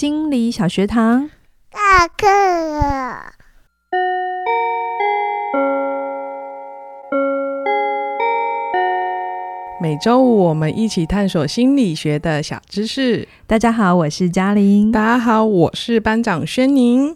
心理小学堂，下课了。每周五我们一起探索心理学的小知识。大家好，我是嘉玲。大家好，我是班长轩宁。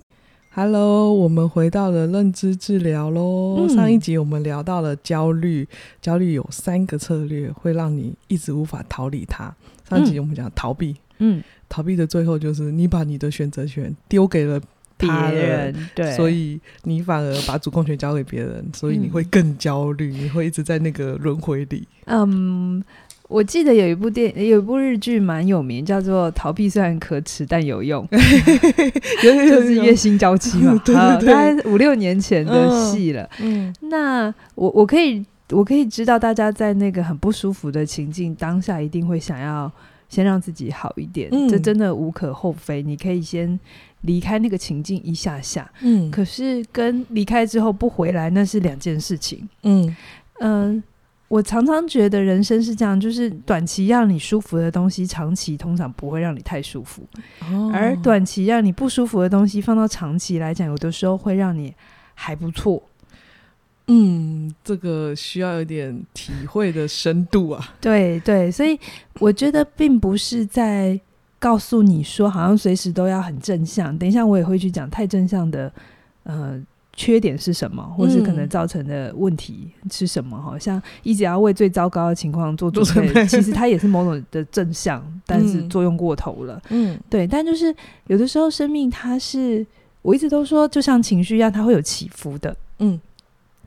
Hello，我们回到了认知治疗喽。嗯、上一集我们聊到了焦虑，焦虑有三个策略会让你一直无法逃离它。上一集我们讲逃避，嗯，逃避的最后就是你把你的选择权丢给了别人，对，所以你反而把主控权交给别人，所以你会更焦虑，嗯、你会一直在那个轮回里。嗯，我记得有一部电，有一部日剧蛮有名，叫做《逃避虽然可耻但有用 》，就是月薪娇妻嘛，对，对，对，大概五六年前的戏了。嗯，嗯那我我可以我可以知道，大家在那个很不舒服的情境当下，一定会想要先让自己好一点，嗯、这真的无可厚非。你可以先。离开那个情境一下下，嗯，可是跟离开之后不回来那是两件事情，嗯嗯、呃，我常常觉得人生是这样，就是短期让你舒服的东西，长期通常不会让你太舒服，哦、而短期让你不舒服的东西，放到长期来讲，有的时候会让你还不错。嗯，这个需要有点体会的深度啊。对对，所以我觉得并不是在。告诉你说，好像随时都要很正向。等一下，我也会去讲太正向的，呃，缺点是什么，或是可能造成的问题是什么？好像一直要为最糟糕的情况做准备，其实它也是某种的正向，但是作用过头了。嗯，对。但就是有的时候，生命它是，我一直都说，就像情绪一样，它会有起伏的。嗯。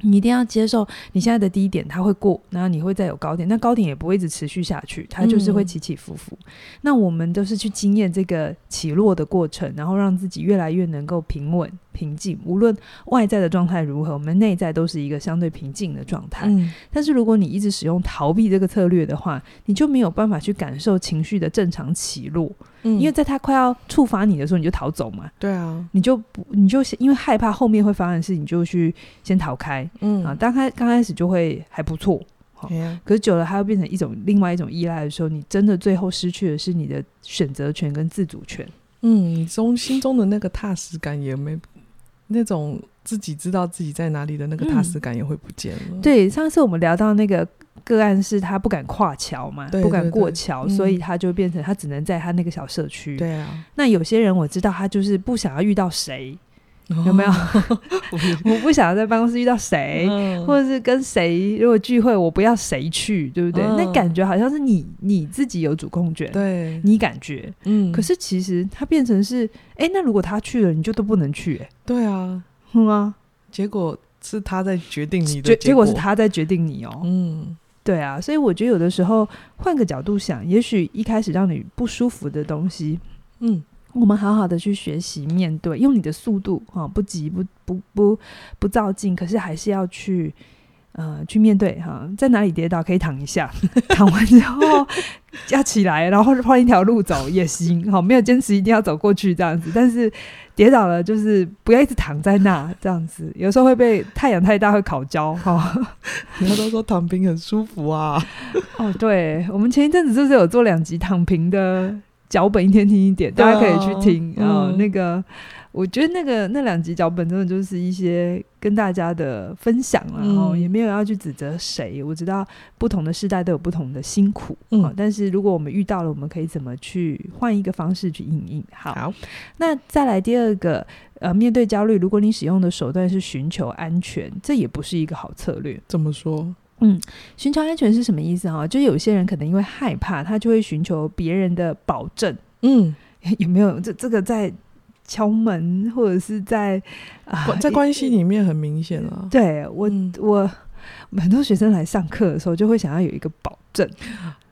你一定要接受你现在的低点，它会过，然后你会再有高点，那高点也不会一直持续下去，它就是会起起伏伏。嗯、那我们都是去经验这个起落的过程，然后让自己越来越能够平稳。平静，无论外在的状态如何，我们内在都是一个相对平静的状态。嗯，但是如果你一直使用逃避这个策略的话，你就没有办法去感受情绪的正常起落。嗯，因为在他快要触发你的时候，你就逃走嘛。对啊，你就不，你就因为害怕后面会发生的事，你就去先逃开。嗯啊，刚开刚开始就会还不错，好，可是久了，它又变成一种另外一种依赖的时候，你真的最后失去的是你的选择权跟自主权。嗯，你中心中的那个踏实感也没。那种自己知道自己在哪里的那个踏实感也会不见了。嗯、对，上次我们聊到那个个案是他不敢跨桥嘛，不敢过桥，嗯、所以他就变成他只能在他那个小社区。对啊，那有些人我知道他就是不想要遇到谁。有没有？我不想要在办公室遇到谁，嗯、或者是跟谁如果聚会，我不要谁去，对不对？嗯、那感觉好像是你你自己有主控权，对，你感觉，嗯。可是其实它变成是，哎、欸，那如果他去了，你就都不能去、对啊，嗯啊。结果是他在决定你的结，结果是他在决定你哦，嗯，对啊。所以我觉得有的时候换个角度想，也许一开始让你不舒服的东西，嗯。我们好好的去学习面对，用你的速度哈，不急不不不不照进，可是还是要去呃去面对哈，在哪里跌倒可以躺一下，躺完之后要起来，然后换一条路走也行，好，没有坚持一定要走过去这样子，但是跌倒了就是不要一直躺在那这样子，有时候会被太阳太大会烤焦哈。人家都说躺平很舒服啊，哦，对，我们前一阵子就是有做两集躺平的？脚本一天听一点，大家可以去听。然后、啊嗯、那个，我觉得那个那两集脚本真的就是一些跟大家的分享，然后也没有要去指责谁。我知道不同的世代都有不同的辛苦，嗯，但是如果我们遇到了，我们可以怎么去换一个方式去应应？好，好，那再来第二个，呃，面对焦虑，如果你使用的手段是寻求安全，这也不是一个好策略。怎么说？嗯，寻求安全是什么意思哈？就有些人可能因为害怕，他就会寻求别人的保证。嗯，有没有这这个在敲门，或者是在啊，在关系里面很明显啊。对我，嗯、我很多学生来上课的时候，就会想要有一个保证。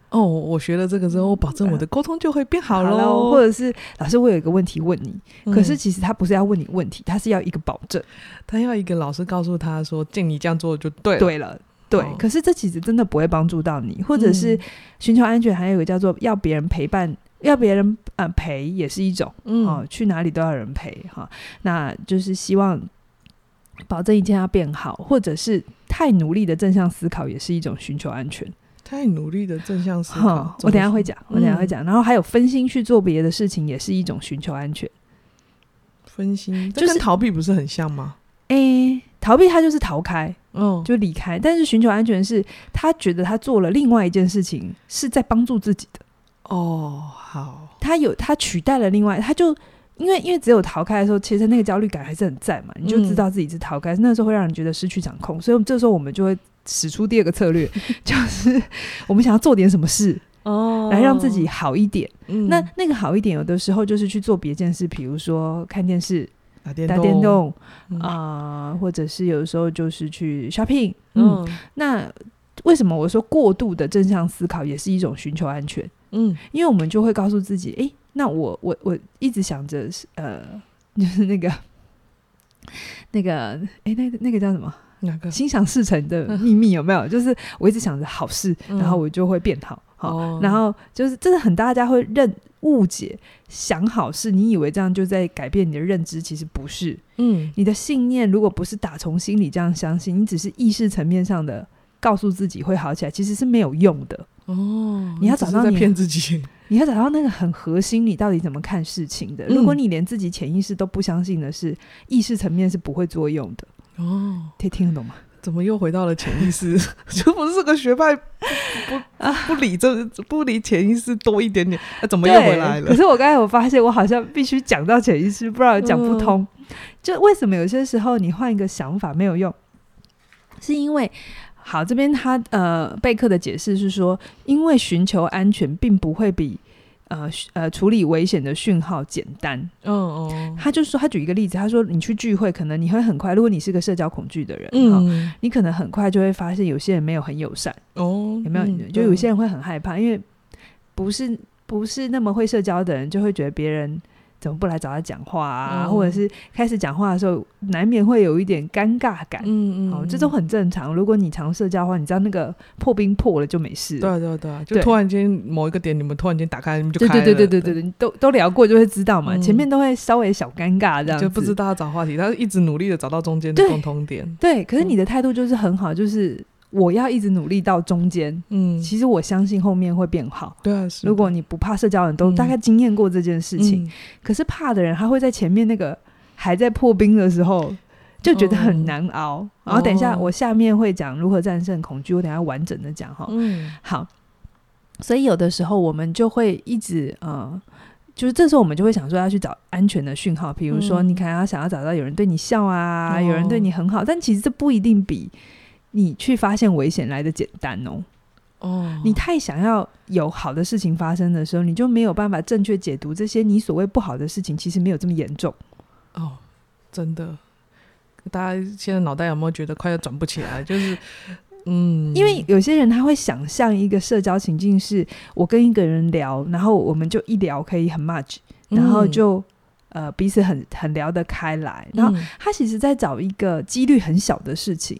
哦，我学了这个之后，我保证我的沟通就会变好喽。嗯、或者是老师，我有一个问题问你，嗯、可是其实他不是要问你问题，他是要一个保证，他要一个老师告诉他说，见你这样做就对了。对了。对，哦、可是这其实真的不会帮助到你，或者是寻求安全，还有一个叫做要别人陪伴，要别人呃陪也是一种，嗯、哦，去哪里都要人陪哈、哦，那就是希望保证一切要变好，或者是太努力的正向思考也是一种寻求安全。太努力的正向思考。我等下会讲，我等下会讲。然后还有分心去做别的事情，也是一种寻求安全。分心，就是跟逃避不是很像吗？诶、欸，逃避它就是逃开，嗯，就离开。但是寻求安全是他觉得他做了另外一件事情，是在帮助自己的。哦，好，他有他取代了另外，他就因为因为只有逃开的时候，其实那个焦虑感还是很在嘛，你就知道自己是逃开，嗯、那时候会让人觉得失去掌控，所以这时候我们就会使出第二个策略，就是我们想要做点什么事哦，来让自己好一点。嗯、那那个好一点，有的时候就是去做别件事，比如说看电视、打电动打电动啊、呃，或者是有的时候就是去 shopping。嗯，嗯那为什么我说过度的正向思考也是一种寻求安全？嗯，因为我们就会告诉自己，哎，那我我我一直想着是，呃，就是那个那个，哎，那个那个叫什么？哪个？心想事成的秘密有没有？就是我一直想着好事，嗯、然后我就会变好。好，哦、然后就是这是很大家会认误解，想好事，你以为这样就在改变你的认知，其实不是。嗯，你的信念如果不是打从心里这样相信，你只是意识层面上的告诉自己会好起来，其实是没有用的。哦，你要找到你骗自己，你要找到那个很核心，你到底怎么看事情的？嗯、如果你连自己潜意识都不相信的是，意识层面是不会作用的。哦，可以听得懂吗？怎么又回到了潜意识？就不是这个学派不不，不理这不理潜意识多一点点，那、啊、怎么又回来了？可是我刚才我发现，我好像必须讲到潜意识，不然讲不通。嗯、就为什么有些时候你换一个想法没有用？是因为好这边他呃贝克的解释是说，因为寻求安全并不会比。呃呃，处理危险的讯号简单。嗯嗯，他就说，他举一个例子，他说你去聚会，可能你会很快，如果你是个社交恐惧的人，嗯，你可能很快就会发现有些人没有很友善。哦，有没有？嗯、就有些人会很害怕，因为不是不是那么会社交的人，就会觉得别人。怎么不来找他讲话啊？嗯、或者是开始讲话的时候，难免会有一点尴尬感。嗯嗯，哦，这都很正常。如果你常社交的话，你知道那个破冰破了就没事。对对对，就突然间某一个点，你们突然间打开，你们就开了。对对对对对对，你都都聊过就会知道嘛。嗯、前面都会稍微小尴尬这样，就不知道要找话题，他一直努力的找到中间的共同点。对，对，可是你的态度就是很好，就是。我要一直努力到中间，嗯，其实我相信后面会变好。对啊，如果你不怕社交的人，都大概经验过这件事情。嗯、可是怕的人，他会在前面那个还在破冰的时候，就觉得很难熬。哦、然后等一下，我下面会讲如何战胜恐惧，我等一下完整的讲哈。嗯，好。所以有的时候我们就会一直呃，就是这时候我们就会想说要去找安全的讯号，比如说你可能要想要找到有人对你笑啊，嗯、有人对你很好，但其实这不一定比。你去发现危险来的简单哦，哦，你太想要有好的事情发生的时候，你就没有办法正确解读这些你所谓不好的事情，其实没有这么严重哦，真的。大家现在脑袋有没有觉得快要转不起来？就是，嗯，因为有些人他会想象一个社交情境，是我跟一个人聊，然后我们就一聊可以很 much，然后就、嗯、呃彼此很很聊得开来，然后他其实在找一个几率很小的事情。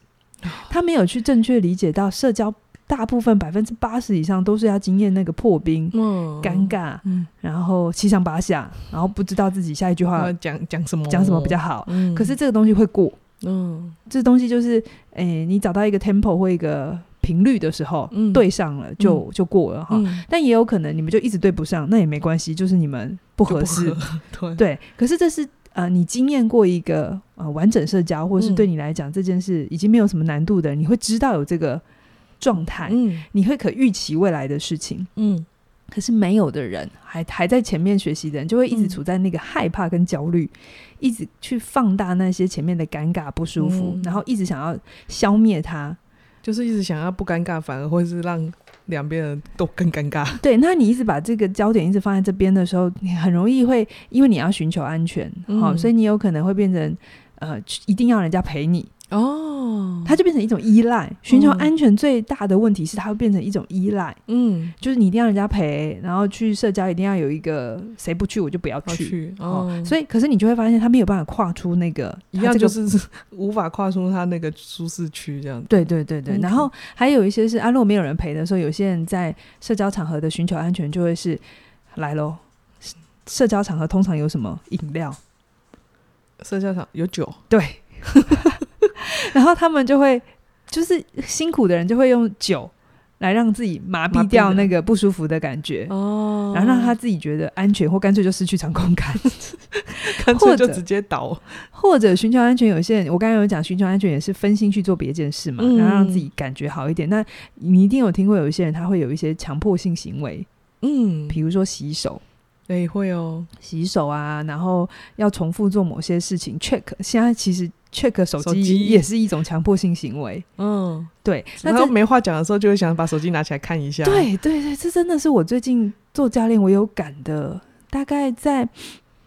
他没有去正确理解到社交，大部分百分之八十以上都是要经验那个破冰、嗯、尴尬，嗯、然后七上八下，然后不知道自己下一句话讲讲什么，讲什么比较好。嗯、可是这个东西会过，嗯，这东西就是，诶，你找到一个 tempo 或一个频率的时候，嗯、对上了就就过了哈。嗯、但也有可能你们就一直对不上，那也没关系，就是你们不合适。合对，对，可是这是。呃，你经验过一个呃完整社交，或者是对你来讲、嗯、这件事已经没有什么难度的，你会知道有这个状态，嗯，你会可预期未来的事情，嗯。可是没有的人，还还在前面学习的人，就会一直处在那个害怕跟焦虑，嗯、一直去放大那些前面的尴尬不舒服，嗯、然后一直想要消灭它，就是一直想要不尴尬，反而会是让。两边人都更尴尬。对，那你一直把这个焦点一直放在这边的时候，你很容易会因为你要寻求安全，好、嗯哦，所以你有可能会变成呃，一定要人家陪你。哦，它就变成一种依赖。寻求安全最大的问题是，它会变成一种依赖。嗯，就是你一定要人家陪，然后去社交一定要有一个谁不去我就不要去。去哦，哦，所以可是你就会发现，他没有办法跨出那个一样，就是 无法跨出他那个舒适区这样子。对对对对.然后还有一些是，啊，如果没有人陪的时候，有些人在社交场合的寻求安全就会是来喽。社交场合通常有什么饮料？社交场有酒。对。然后他们就会，就是辛苦的人就会用酒来让自己麻痹掉那个不舒服的感觉哦，然后让他自己觉得安全，或干脆就失去掌控感 干脆就直接倒，或者寻求安全。有些人我刚刚有讲，寻求安全也是分心去做别一件事嘛，嗯、然后让自己感觉好一点。那你一定有听过有一些人他会有一些强迫性行为，嗯，比如说洗手。对，会哦，洗手啊，然后要重复做某些事情。check，现在其实 check 手机也是一种强迫性行为。嗯，对。然后没话讲的时候，就会想把手机拿起来看一下。对对对，这真的是我最近做教练我有感的。大概在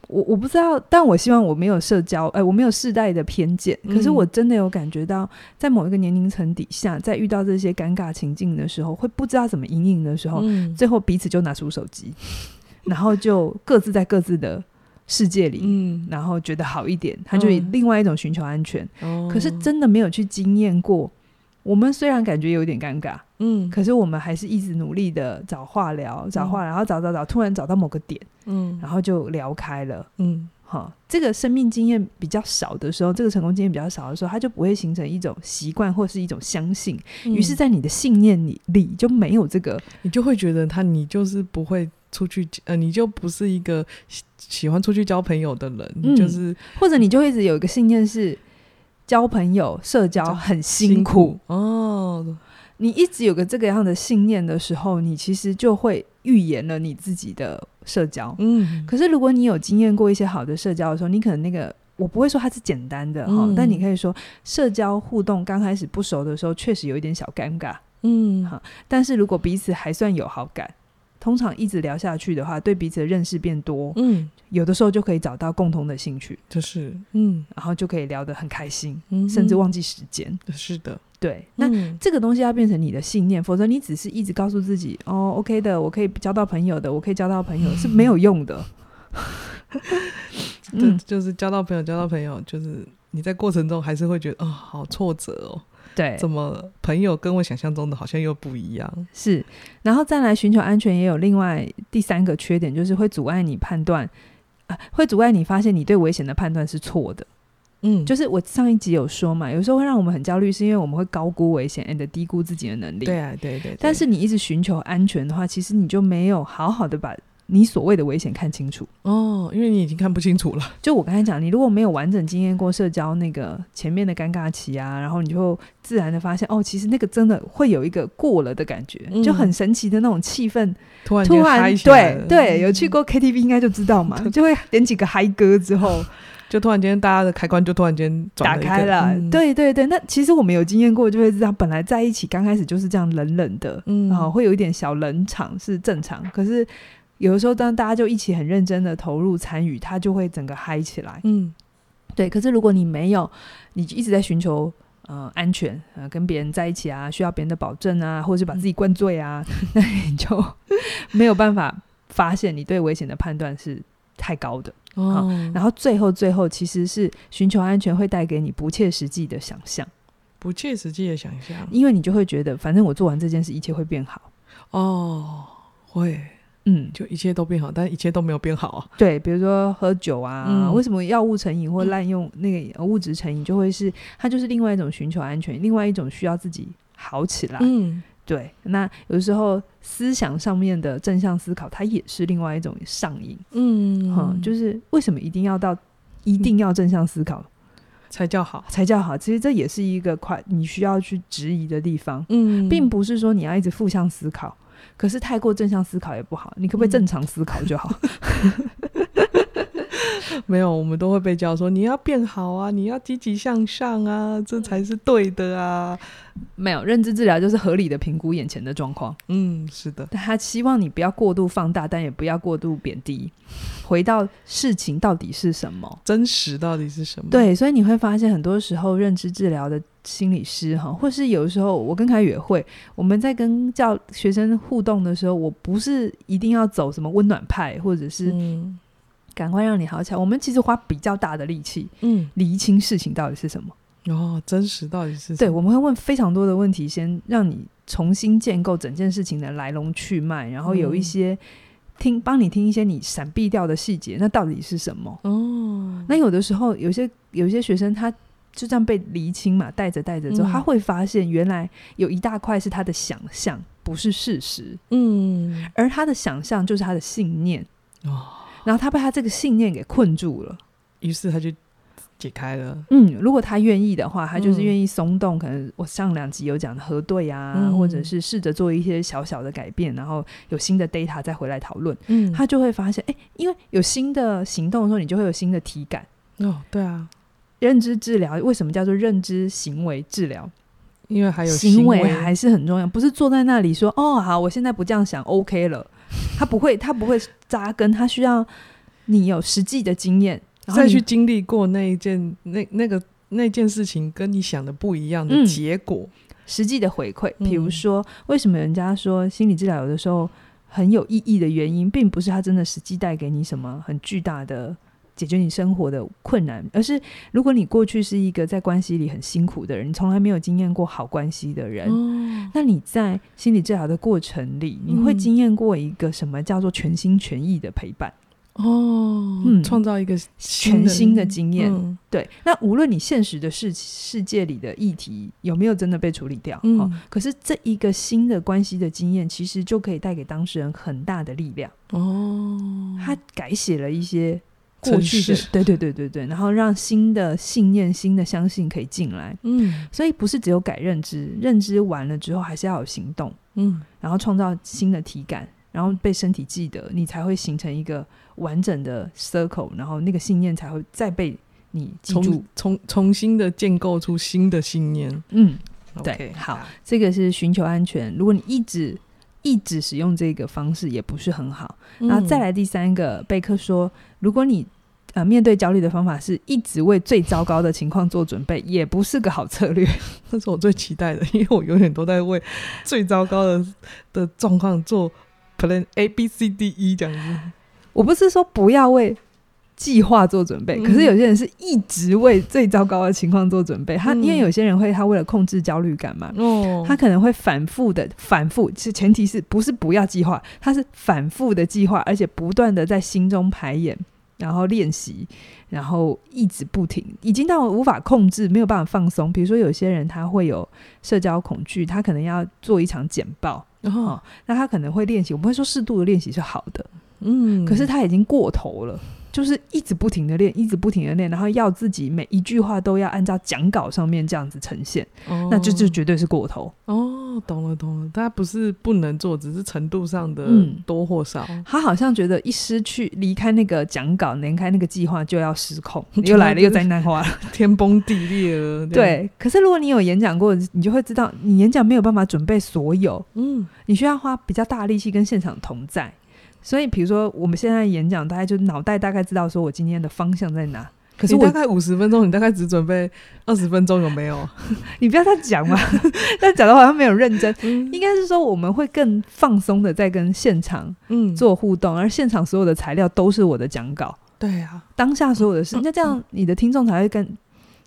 我我不知道，但我希望我没有社交，哎，我没有世代的偏见。可是我真的有感觉到，在某一个年龄层底下，在遇到这些尴尬情境的时候，会不知道怎么因应的时候，嗯、最后彼此就拿出手机。然后就各自在各自的世界里，嗯，然后觉得好一点，他就以另外一种寻求安全。嗯、可是真的没有去经验过。我们虽然感觉有点尴尬，嗯，可是我们还是一直努力的找话聊，找话，然后找找找，突然找到某个点，嗯，然后就聊开了，嗯，好，这个生命经验比较少的时候，这个成功经验比较少的时候，它就不会形成一种习惯或是一种相信。于是，在你的信念里里就没有这个，你就会觉得他，你就是不会。出去呃，你就不是一个喜喜欢出去交朋友的人，嗯、就是或者你就一直有一个信念是交朋友、社交很辛苦，哦。你一直有个这个样的信念的时候，你其实就会预言了你自己的社交。嗯，可是如果你有经验过一些好的社交的时候，你可能那个我不会说它是简单的哈，嗯、但你可以说社交互动刚开始不熟的时候，确实有一点小尴尬。嗯，好，但是如果彼此还算有好感。通常一直聊下去的话，对彼此的认识变多，嗯，有的时候就可以找到共同的兴趣，就是，嗯，然后就可以聊得很开心，嗯，甚至忘记时间。是的，对。那、嗯、这个东西要变成你的信念，否则你只是一直告诉自己，哦，OK 的，我可以交到朋友的，我可以交到朋友，是没有用的。嗯，就是交到朋友，交到朋友，就是你在过程中还是会觉得，哦，好挫折哦。对，怎么朋友跟我想象中的好像又不一样？是，然后再来寻求安全，也有另外第三个缺点，就是会阻碍你判断，啊，会阻碍你发现你对危险的判断是错的。嗯，就是我上一集有说嘛，有时候会让我们很焦虑，是因为我们会高估危险，and 低估自己的能力。对啊，对对，对。但是你一直寻求安全的话，其实你就没有好好的把。你所谓的危险看清楚哦，因为你已经看不清楚了。就我刚才讲，你如果没有完整经验过社交那个前面的尴尬期啊，然后你就自然的发现，哦，其实那个真的会有一个过了的感觉，嗯、就很神奇的那种气氛，突然突然对对，有去过 KTV 应该就知道嘛，就会点几个嗨歌之后，就突然间大家的开关就突然间打开了。嗯、对对对，那其实我们有经验过，就会知道本来在一起刚开始就是这样冷冷的，嗯，然后会有一点小冷场是正常，可是。有的时候，当大家就一起很认真的投入参与，他就会整个嗨起来。嗯，对。可是如果你没有，你一直在寻求呃安全，呃跟别人在一起啊，需要别人的保证啊，或者是把自己灌醉啊，嗯、那你就没有办法发现你对危险的判断是太高的。哦。然后最后最后，其实是寻求安全会带给你不切实际的想象，不切实际的想象，因为你就会觉得，反正我做完这件事，一切会变好。哦，会。嗯，就一切都变好，但一切都没有变好啊。对，比如说喝酒啊，嗯、为什么药物成瘾或滥用那个物质成瘾，就会是它就是另外一种寻求安全，另外一种需要自己好起来。嗯，对。那有时候思想上面的正向思考，它也是另外一种上瘾。嗯，哈、嗯，就是为什么一定要到一定要正向思考才叫好，才叫好？其实这也是一个快你需要去质疑的地方。嗯，并不是说你要一直负向思考。可是太过正向思考也不好，你可不可以正常思考就好？没有，我们都会被教说你要变好啊，你要积极向上啊，这才是对的啊。没有，认知治疗就是合理的评估眼前的状况。嗯，是的。他希望你不要过度放大，但也不要过度贬低。回到事情到底是什么？真实到底是什么？对，所以你会发现很多时候认知治疗的。心理师哈，或是有的时候我跟凯宇也会，我们在跟教学生互动的时候，我不是一定要走什么温暖派，或者是赶快让你好起来。我们其实花比较大的力气，嗯，厘清事情到底是什么。哦，真实到底是什么？对，我们会问非常多的问题，先让你重新建构整件事情的来龙去脉，然后有一些听帮你听一些你闪避掉的细节，那到底是什么？哦，那有的时候有些有些学生他。就这样被厘清嘛，带着带着之后，嗯、他会发现原来有一大块是他的想象不是事实，嗯，而他的想象就是他的信念哦，然后他被他这个信念给困住了，于是他就解开了。嗯，如果他愿意的话，他就是愿意松动。嗯、可能我上两集有讲的核对啊，嗯、或者是试着做一些小小的改变，然后有新的 data 再回来讨论，嗯，他就会发现，哎，因为有新的行动的时候，你就会有新的体感。哦，对啊，认知治疗为什么叫做认知行为治疗？因为还有行为还是很重要，不是坐在那里说哦好，我现在不这样想，OK 了。他不会，他不会扎根，他需要你有实际的经验，然后再去经历过那一件那那个那件事情跟你想的不一样的结果，嗯、实际的回馈。比如说，为什么人家说心理治疗有的时候很有意义的原因，并不是他真的实际带给你什么很巨大的。解决你生活的困难，而是如果你过去是一个在关系里很辛苦的人，你从来没有经验过好关系的人，哦、那你在心理治疗的过程里，你会经验过一个什么叫做全心全意的陪伴？哦，嗯，创造一个全新的经验。嗯、对，那无论你现实的世世界里的议题有没有真的被处理掉，嗯哦、可是这一个新的关系的经验，其实就可以带给当事人很大的力量。哦，他改写了一些。过去的对对对对对，然后让新的信念、新的相信可以进来。嗯，所以不是只有改认知，认知完了之后还是要有行动。嗯，然后创造新的体感，然后被身体记得，你才会形成一个完整的 circle，然后那个信念才会再被你记住，重重重新的建构出新的信念。嗯，对好，这个是寻求安全。如果你一直一直使用这个方式，也不是很好。然后再来第三个，贝克说，如果你呃面对焦虑的方法是一直为最糟糕的情况做准备，也不是个好策略。这是我最期待的，因为我永远都在为最糟糕的的状况做 plan A B C D E 这样子。我不是说不要为计划做准备，嗯、可是有些人是一直为最糟糕的情况做准备。他、嗯、因为有些人会他为了控制焦虑感嘛，哦，他可能会反复的反复，其实前提是不是不要计划，他是反复的计划，而且不断的在心中排演，然后练习，然后一直不停，已经到无法控制，没有办法放松。比如说有些人他会有社交恐惧，他可能要做一场简报，然后、哦、那他可能会练习。我们会说适度的练习是好的，嗯，可是他已经过头了。就是一直不停的练，一直不停的练，然后要自己每一句话都要按照讲稿上面这样子呈现，哦、那这就绝对是过头。哦，懂了懂了，他不是不能做，只是程度上的多或少。嗯、他好像觉得一失去离开那个讲稿，离开那个计划就要失控，又来了又灾难化了，天崩地裂了。对，可是如果你有演讲过，你就会知道，你演讲没有办法准备所有，嗯，你需要花比较大力气跟现场同在。所以，比如说，我们现在演讲，大概就脑袋大概知道说我今天的方向在哪。可是我大概五十分钟，你大概只准备 二十分钟，有没有？你不要再讲嘛，但讲的好像没有认真。嗯、应该是说，我们会更放松的在跟现场嗯做互动，嗯、而现场所有的材料都是我的讲稿。对啊，当下所有的事，那、嗯、这样你的听众才会跟。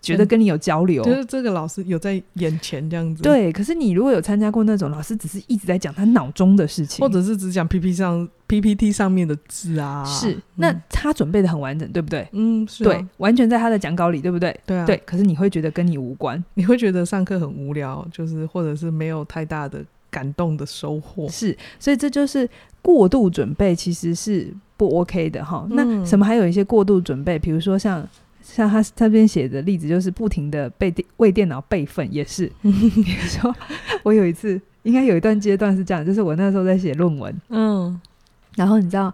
觉得跟你有交流，就是这个老师有在眼前这样子。对，可是你如果有参加过那种老师，只是一直在讲他脑中的事情，或者是只讲 PPT 上 PPT 上面的字啊，是那他准备的很完整，对不对？嗯，是、啊，对，完全在他的讲稿里，对不对？对啊，对。可是你会觉得跟你无关，你会觉得上课很无聊，就是或者是没有太大的感动的收获。是，所以这就是过度准备，其实是不 OK 的哈。嗯、那什么还有一些过度准备，比如说像。像他这边写的例子，就是不停的被电为电脑备份，也是。比如说，我有一次，应该有一段阶段是这样，就是我那时候在写论文，嗯，然后你知道，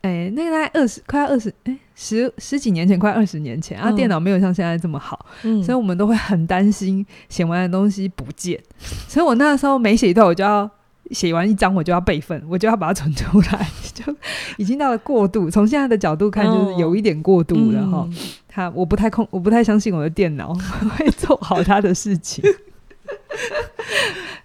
哎、欸，那个大概二十，快要二十，哎，十十几年前，快二十年前，啊，电脑没有像现在这么好，嗯，所以我们都会很担心写完的东西不见，所以我那时候每写一段，我就要。写完一张我就要备份，我就要把它存出来，就已经到了过度。从现在的角度看，就是有一点过度了哈。他、哦嗯、我不太控，我不太相信我的电脑 会做好他的事情。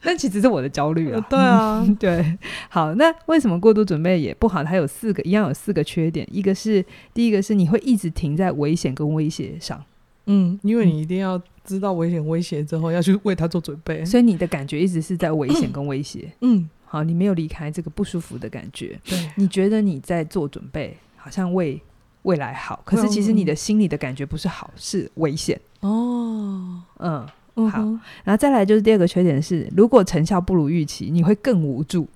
但其实是我的焦虑啊。对啊，对。好，那为什么过度准备也不好？它有四个，一样有四个缺点。一个是第一个是你会一直停在危险跟威胁上。嗯，因为你一定要知道危险威胁之后，要去为他做准备，所以你的感觉一直是在危险跟威胁。嗯，好，你没有离开这个不舒服的感觉。对，你觉得你在做准备，好像为未来好，可是其实你的心里的感觉不是好，是危险。哦，嗯，嗯、好，然后再来就是第二个缺点是，如果成效不如预期，你会更无助。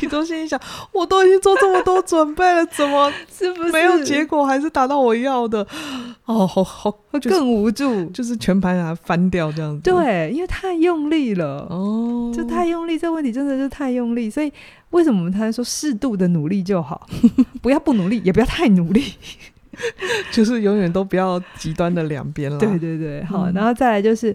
你都心里想，我都已经做这么多准备了，怎么 是不是没有结果，还是达到我要的？哦，好好，会更无助，就是全盘把它翻掉这样子。对，因为太用力了，哦，就太用力，这问题真的是太用力。所以为什么我们才说适度的努力就好，不要不努力，也不要太努力，就是永远都不要极端的两边了。对对对，好，嗯、然后再来就是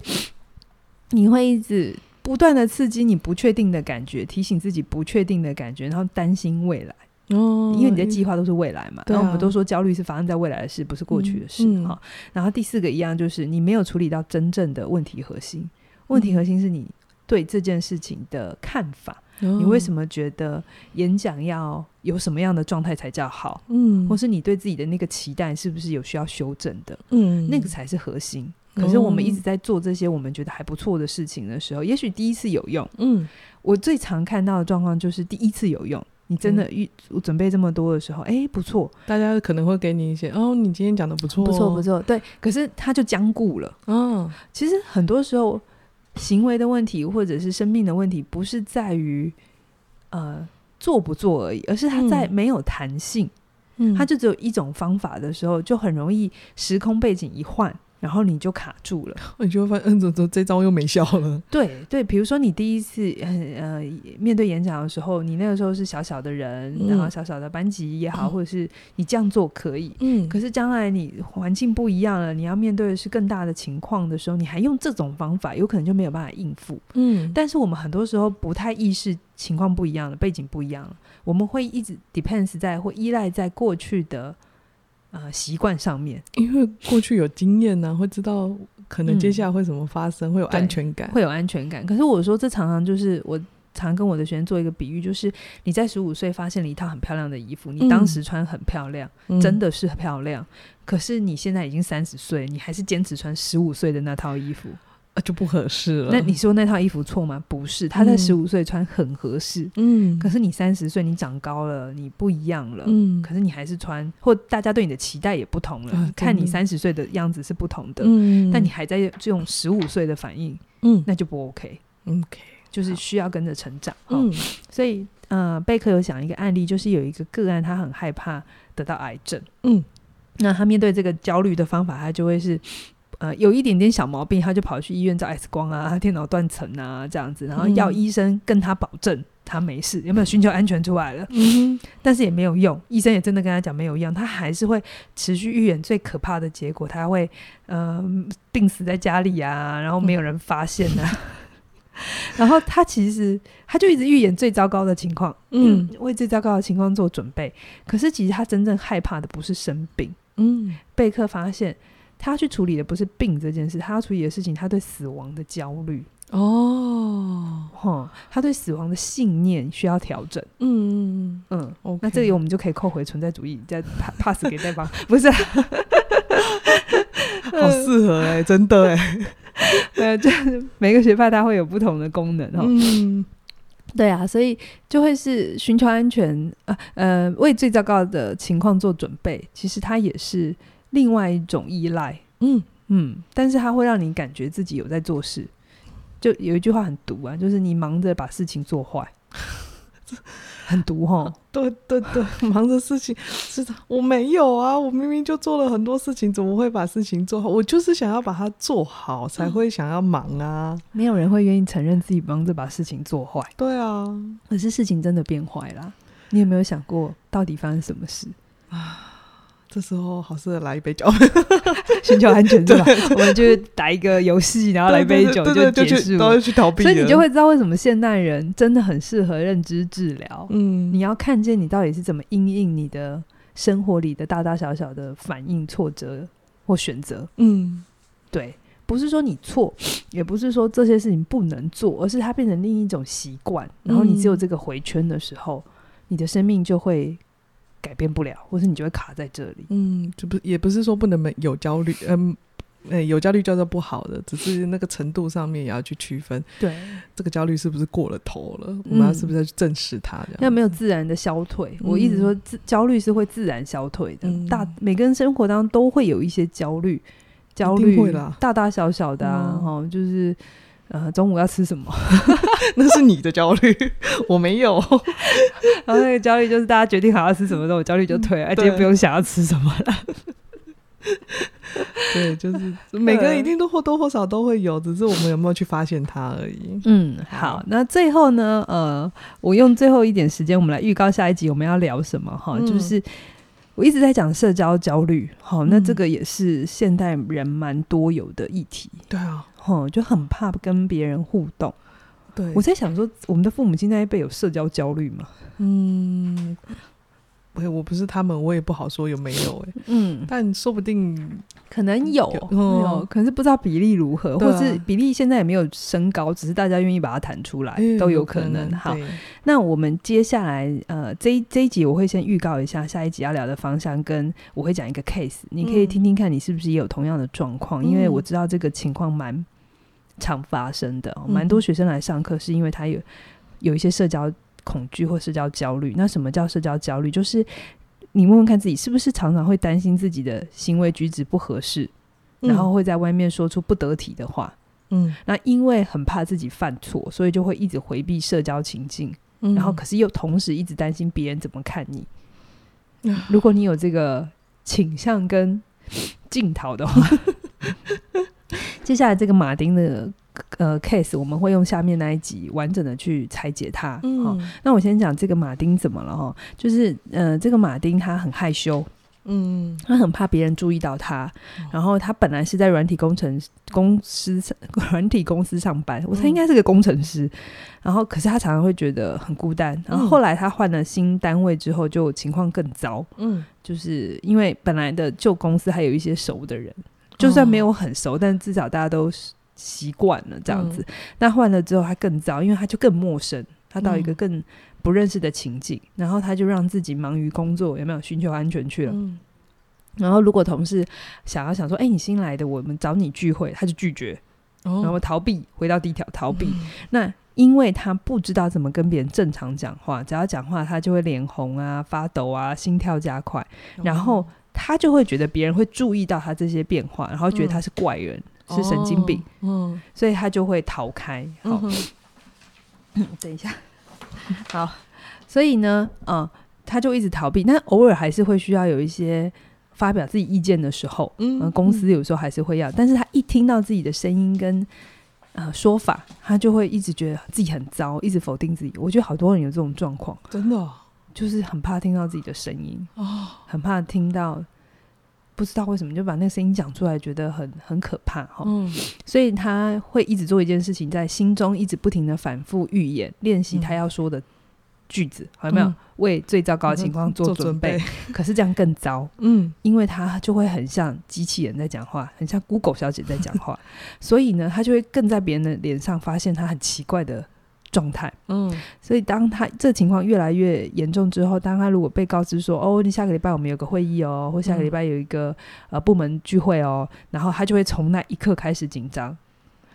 你会一直。不断的刺激你不确定的感觉，提醒自己不确定的感觉，然后担心未来。哦，因为你的计划都是未来嘛。然后我们都说焦虑是发生在未来的事，不是过去的事。哈、嗯，然后第四个一样就是你没有处理到真正的问题核心。问题核心是你对这件事情的看法。嗯、你为什么觉得演讲要有什么样的状态才叫好？嗯，或是你对自己的那个期待是不是有需要修正的？嗯，那个才是核心。可是我们一直在做这些我们觉得还不错的事情的时候，也许第一次有用。嗯，我最常看到的状况就是第一次有用，你真的预准备这么多的时候，哎，不错，大家可能会给你一些哦，你今天讲的不错，不错，不错，对。可是它就僵固了。嗯，其实很多时候行为的问题或者是生命的问题，不是在于呃做不做而已，而是它在没有弹性。嗯，它就只有一种方法的时候，就很容易时空背景一换。然后你就卡住了，你就会发现，嗯，怎么这招又没效了？对对，比如说你第一次呃面对演讲的时候，你那个时候是小小的人，嗯、然后小小的班级也好，嗯、或者是你这样做可以，嗯，可是将来你环境不一样了，你要面对的是更大的情况的时候，你还用这种方法，有可能就没有办法应付，嗯。但是我们很多时候不太意识情况不一样了，背景不一样了，我们会一直 depends 在或依赖在过去的。呃，习惯上面，因为过去有经验呢、啊，会知道可能接下来会怎么发生，嗯、会有安全感，会有安全感。可是我说，这常常就是我常跟我的学生做一个比喻，就是你在十五岁发现了一套很漂亮的衣服，你当时穿很漂亮，嗯、真的是很漂亮。嗯、可是你现在已经三十岁，你还是坚持穿十五岁的那套衣服。啊，就不合适了。那你说那套衣服错吗？不是，他在十五岁穿很合适。嗯，可是你三十岁，你长高了，你不一样了。嗯，可是你还是穿，或大家对你的期待也不同了。嗯、看你三十岁的样子是不同的。嗯，但你还在这种十五岁的反应，嗯，那就不 OK。OK，就是需要跟着成长。嗯，所以呃，贝克有讲一个案例，就是有一个个案，他很害怕得到癌症。嗯，那他面对这个焦虑的方法，他就会是。呃，有一点点小毛病，他就跑去医院照 X 光啊，电脑断层啊，这样子，然后要医生跟他保证他没事，有没有寻求安全出来了？嗯，但是也没有用，医生也真的跟他讲没有用，他还是会持续预演最可怕的结果，他会呃病死在家里啊，然后没有人发现啊，嗯、然后他其实他就一直预演最糟糕的情况，嗯，为最糟糕的情况做准备，可是其实他真正害怕的不是生病，嗯，贝克发现。他去处理的不是病这件事，他要处理的事情，他对死亡的焦虑哦，哈，他对死亡的信念需要调整。嗯嗯嗯.那这里我们就可以扣回存在主义，再 pass 给对方，不是？好适合哎、欸，真的哎、欸，呃，就每个学派它会有不同的功能哈。嗯，对啊，所以就会是寻求安全啊，呃，为最糟糕的情况做准备。其实它也是。另外一种依赖，嗯嗯，但是它会让你感觉自己有在做事。就有一句话很毒啊，就是你忙着把事情做坏，很毒哈。对对对，忙着事情是的，我没有啊，我明明就做了很多事情，怎么会把事情做好？我就是想要把它做好，才会想要忙啊。嗯，没有人会愿意承认自己忙着把事情做坏。对啊，可是事情真的变坏了，你有没有想过到底发生什么事啊？这时候好适合来一杯酒，寻求安全是吧？我们就打一个游戏，然后来一杯酒就结束，都要去逃避。所以你就会知道为什么现代人真的很适合认知治疗。嗯，你要看见你到底是怎么因应你的生活里的大大小小的反应、挫折或选择。嗯，对，不是说你错，也不是说这些事情不能做，而是它变成另一种习惯。然后你只有这个回圈的时候，你的生命就会。改变不了，或是你就会卡在这里。嗯，就不也不是说不能没有焦虑，嗯，诶，有焦虑叫做不好的，只是那个程度上面也要去区分。对，这个焦虑是不是过了头了？嗯、我们要是不是要去正视它？要没有自然的消退。嗯、我一直说，自焦虑是会自然消退的。嗯、大每个人生活当中都会有一些焦虑，焦虑啦，大大小小的啊，就是呃中午要吃什么，那是你的焦虑，我没有。然后那个焦虑就是大家决定好要吃什么，那我焦虑就退了，哎，今天不用想要吃什么了。对，就是每个人一定都或多或少都会有，只是我们有没有去发现它而已。嗯，好，那最后呢，呃，我用最后一点时间，我们来预告下一集我们要聊什么哈，嗯就是我一直在讲社交焦虑，好，那嗯这个也是现代人蛮多有的议题，对啊，哈，就很怕跟别人互动。对，我在想说，我们的父母亲那一辈有社交焦虑吗？嗯，我我不是他们，我也不好说有没有哎、嗯，但说不定可能有，有可能是不知道比例如何，啊或是比例现在也没有升高，只是大家愿意把它弹出来，哎都有可能。好，那我们接下来呃这一这一集我会先预告一下下一集要聊的方向，跟我会讲一个 case，你可以听听看你是不是也有同样的状况，嗯因为我知道这个情况蛮常发生的，蛮、嗯多学生来上课是因为他有有一些社交恐惧或社交焦虑。那什么叫社交焦虑？就是你问问看自己是不是常常会担心自己的行为举止不合适，然后会在外面说出不得体的话。嗯，那因为很怕自己犯错，所以就会一直回避社交情境。嗯然后可是又同时一直担心别人怎么看你。嗯如果你有这个倾向跟 镜头的话，接下来这个马丁的呃 case，我们会用下面那一集完整的去拆解它。嗯好那我先讲这个马丁怎么了哈，就是呃这个马丁他很害羞，嗯他很怕别人注意到他，然后他本来是在软体工程公司 软体公司上班，我猜应该是个工程师。然后可是他常常会觉得很孤单。然后后来他换了新单位之后，就情况更糟。嗯就是因为本来的旧公司还有一些熟的人，就算没有很熟，但至少大家都习惯了这样子。那换了之后，他更糟，因为他就更陌生，他到一个更不认识的情境，然后他就让自己忙于工作，有没有寻求安全去了？嗯。然后如果同事想要想说，哎、你新来的，我们找你聚会，他就拒绝，哦。然后逃避，回到第一条逃避。嗯。那因为他不知道怎么跟别人正常讲话，只要讲话他就会脸红啊、发抖啊、心跳加快，然后他就会觉得别人会注意到他这些变化，然后觉得他是怪人，是神经病，嗯。所以他就会逃开。好，等一下，好，所以呢，嗯，他就一直逃避，但偶尔还是会需要有一些发表自己意见的时候，嗯嗯，公司有时候还是会要，但是他一听到自己的声音跟呃说法，他就会一直觉得自己很糟，一直否定自己。我觉得好多人有这种状况，真的哦。就是很怕听到自己的声音，哦。很怕听到，不知道为什么就把那个声音讲出来，觉得很很可怕哈。嗯。所以他会一直做一件事情，在心中一直不停的反复预演，练习他要说的句子，好有没有？嗯。为最糟糕的情况做准备。可是这样更糟，嗯。因为他就会很像机器人在讲话，很像 Google 小姐在讲话，所以呢，他就会更在别人的脸上发现他很奇怪的状态。嗯所以当他这情况越来越严重之后，当他如果被告知说：“哦，你下个礼拜我们有个会议哦，或下个礼拜有一个、呃部门聚会哦”，然后他就会从那一刻开始紧张，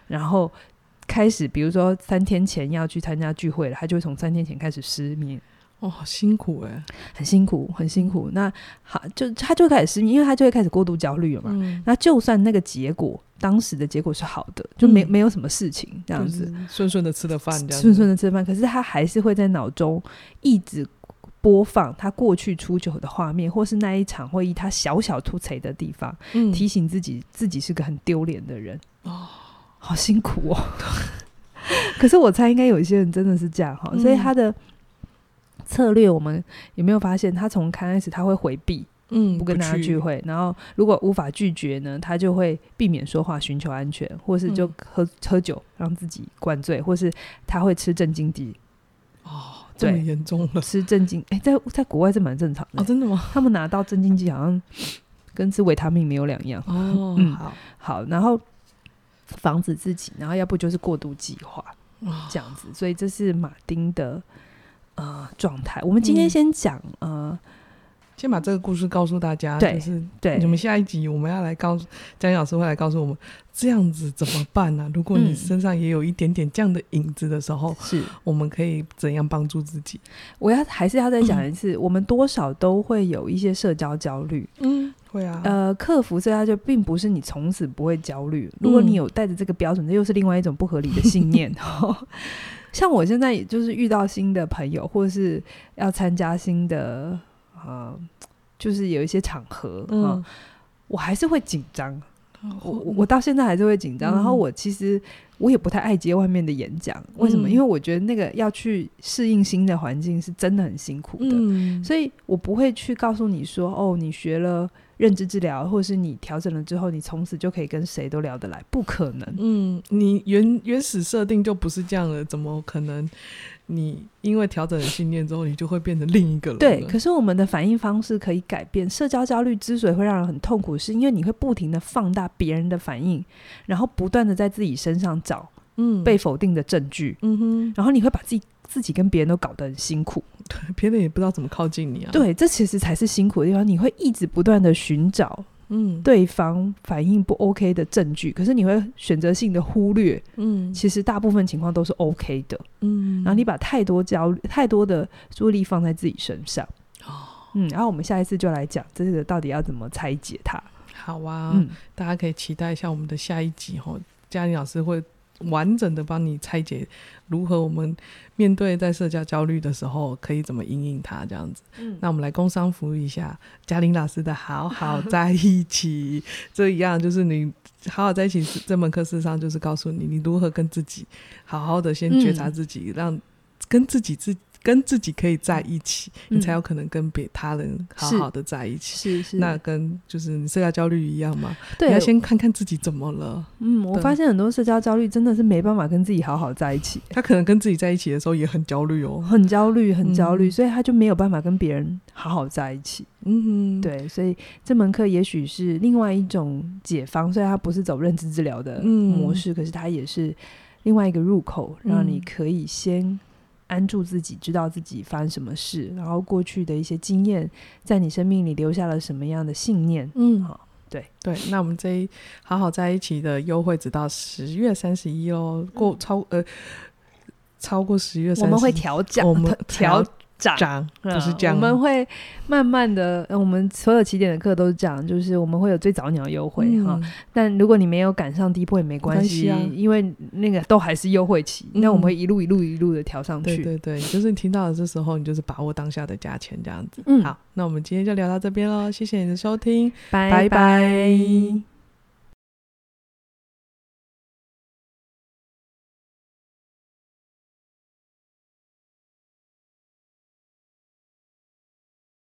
然后开始比如说三天前要去参加聚会了，他就会从三天前开始失眠。哦，好辛苦哎，很辛苦，很辛苦。那好，就他就会开始失眠，因为他就会开始过度焦虑了嘛。嗯，那就算那个结果，当时的结果是好的，就没、嗯没有什么事情这样子，顺顺的吃了饭，这样顺顺的吃饭。可是他还是会在脑中一直播放他过去出糗的画面，或是那一场会议他小小突槌的地方，嗯提醒自己自己是个很丢脸的人。哦，好辛苦哦。可是我猜应该有一些人真的是这样哈，嗯所以他的策略，我们有没有发现，他从刚开始他会回避，嗯不跟大家聚，会，然后如果无法拒绝呢，他就会避免说话，寻求安全，或是就嗯喝、喝酒让自己灌醉，或是他会吃镇静剂，哦，这么对严重了吃镇静，哎、在在国外是蛮正常的、哦，真的吗？他们拿到镇静剂好像跟吃维他命没有两样。哦，嗯好，好，然后防止自己，然后要不就是过度计划。哦这样子，所以这是马丁的呃状态。我们今天嗯先讲、呃先把这个故事告诉大家。对，就是对，你们下一集我们要来告诉江老师会来告诉我们这样子怎么办呢、啊？如果你身上也有一点点这样的影子的时候，是、嗯、我们可以怎样帮助自己？我要还是要再讲一次，嗯、我们多少都会有一些社交焦虑。嗯。会啊，呃，克服社交就并不是你从此不会焦虑。如果你有带着这个标准，这、嗯、又是另外一种不合理的信念。像我现在，也就是遇到新的朋友，或者是要参加新的，呃，就是有一些场合，嗯，呃、我还是会紧张。我我到现在还是会紧张，嗯、然后我其实我也不太爱接外面的演讲，为什么？嗯、因为我觉得那个要去适应新的环境是真的很辛苦的，嗯、所以我不会去告诉你说，哦，你学了认知治疗，或者是你调整了之后，你从此就可以跟谁都聊得来，不可能。嗯，你原原始设定就不是这样的，怎么可能？你因为调整了信念之后，你就会变成另一个人。对，可是我们的反应方式可以改变。社交焦虑之所以会让人很痛苦，是因为你会不停的放大别人的反应，然后不断的在自己身上找嗯被否定的证据，嗯哼，然后你会把自己自己跟别人都搞得很辛苦，别人也不知道怎么靠近你啊。对，这其实才是辛苦的地方。你会一直不断的寻找。嗯，对方反应不 OK 的证据，可是你会选择性的忽略。嗯，其实大部分情况都是 OK 的。嗯，然后你把太多焦虑、太多的注意力放在自己身上。哦，嗯，然后我们下一次就来讲这个到底要怎么拆解它。好啊，嗯，大家可以期待一下我们的下一集哦，嘉玲老师会。完整的帮你拆解如何我们面对在社交焦虑的时候可以怎么应应它这样子。嗯，那我们来工商服务一下嘉玲老师的好好在一起，这一样就是你好好在一起这门课，事实上就是告诉你你如何跟自己好好的先觉察自己，嗯、让跟自己自。跟自己可以在一起，嗯、你才有可能跟别他人好好的在一起。是是，是那跟就是你社交焦虑一样吗？对，你要先看看自己怎么了。嗯，我发现很多社交焦虑真的是没办法跟自己好好在一起。他可能跟自己在一起的时候也很焦虑哦，很焦虑，很焦虑，嗯、所以他就没有办法跟别人好好在一起。嗯，对，所以这门课也许是另外一种解方，虽然他不是走认知治疗的模式，嗯、可是他也是另外一个入口，让你可以先。安住自己，知道自己发生什么事，然后过去的一些经验，在你生命里留下了什么样的信念？嗯，好，对对。那我们这一好好在一起的优惠直到十月三十一哦，过超呃超过十月三十一，我们会调价，我们调。涨，不是这样。我们会慢慢的，我们所有起点的课都是这样，就是我们会有最早鸟优惠哈。嗯、但如果你没有赶上第一波也没关系，啊、因为那个都还是优惠期。那、嗯、我们会一路一路一路的调上去。对对对，就是你听到的这时候，你就是把握当下的价钱这样子。嗯，好，那我们今天就聊到这边喽，谢谢你的收听，拜拜。